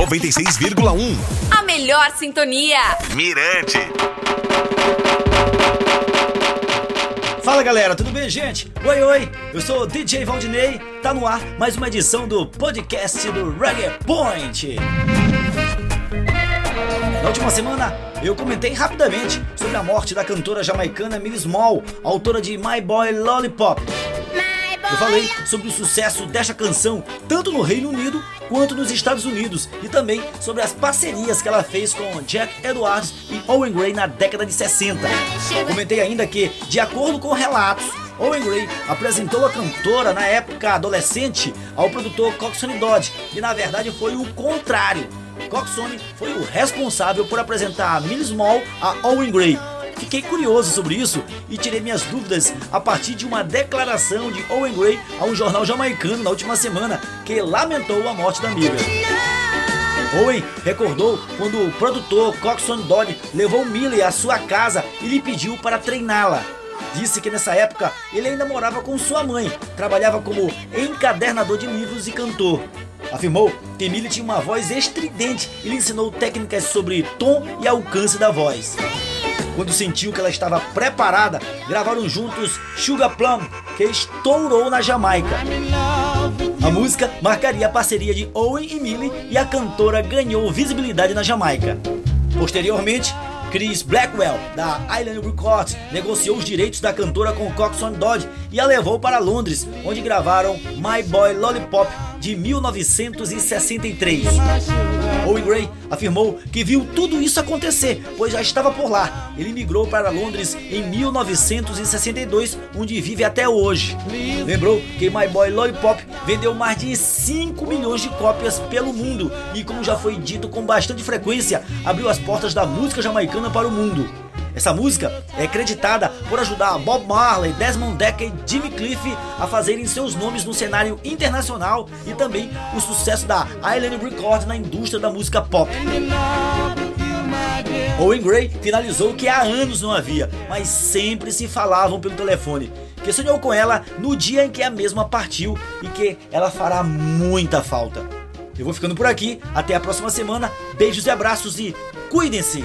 96,1. A melhor sintonia. Mirante. Fala galera, tudo bem, gente? Oi, oi, eu sou o DJ Valdinei, tá no ar mais uma edição do podcast do Reggae Point. Na última semana, eu comentei rapidamente sobre a morte da cantora jamaicana Millie Small, autora de My Boy Lollipop. Eu falei sobre o sucesso desta canção tanto no Reino Unido quanto nos Estados Unidos e também sobre as parcerias que ela fez com Jack Edwards e Owen Gray na década de 60. Comentei ainda que, de acordo com relatos, Owen Gray apresentou a cantora na época adolescente ao produtor Coxsone Dodd e na verdade foi o contrário. Coxsone foi o responsável por apresentar Millie Small a Owen Gray Fiquei curioso sobre isso e tirei minhas dúvidas a partir de uma declaração de Owen Gray a um jornal jamaicano na última semana que lamentou a morte da amiga. Owen recordou quando o produtor Coxon Dodd levou Millie à sua casa e lhe pediu para treiná-la. Disse que nessa época ele ainda morava com sua mãe, trabalhava como encadernador de livros e cantor. Afirmou que Millie tinha uma voz estridente e lhe ensinou técnicas sobre tom e alcance da voz. Quando sentiu que ela estava preparada, gravaram juntos Sugar Plum, que estourou na Jamaica. A música marcaria a parceria de Owen e Millie e a cantora ganhou visibilidade na Jamaica. Posteriormente, Chris Blackwell, da Island Records, negociou os direitos da cantora com Coxon Dodd e a levou para Londres, onde gravaram My Boy Lollipop de 1963. Owen Gray afirmou que viu tudo isso acontecer, pois já estava por lá. Ele migrou para Londres em 1962, onde vive até hoje. Lembrou que My Boy Lollipop vendeu mais de 5 milhões de cópias pelo mundo e, como já foi dito com bastante frequência, abriu as portas da música jamaicana para o mundo. Essa música é creditada por ajudar Bob Marley, Desmond Decker e Jimmy Cliff a fazerem seus nomes no cenário internacional e também o sucesso da Island Records na indústria da música pop. Owen Gray finalizou que há anos não havia, mas sempre se falavam pelo telefone. Que sonhou com ela no dia em que a mesma partiu e que ela fará muita falta. Eu vou ficando por aqui, até a próxima semana. Beijos e abraços e cuidem-se!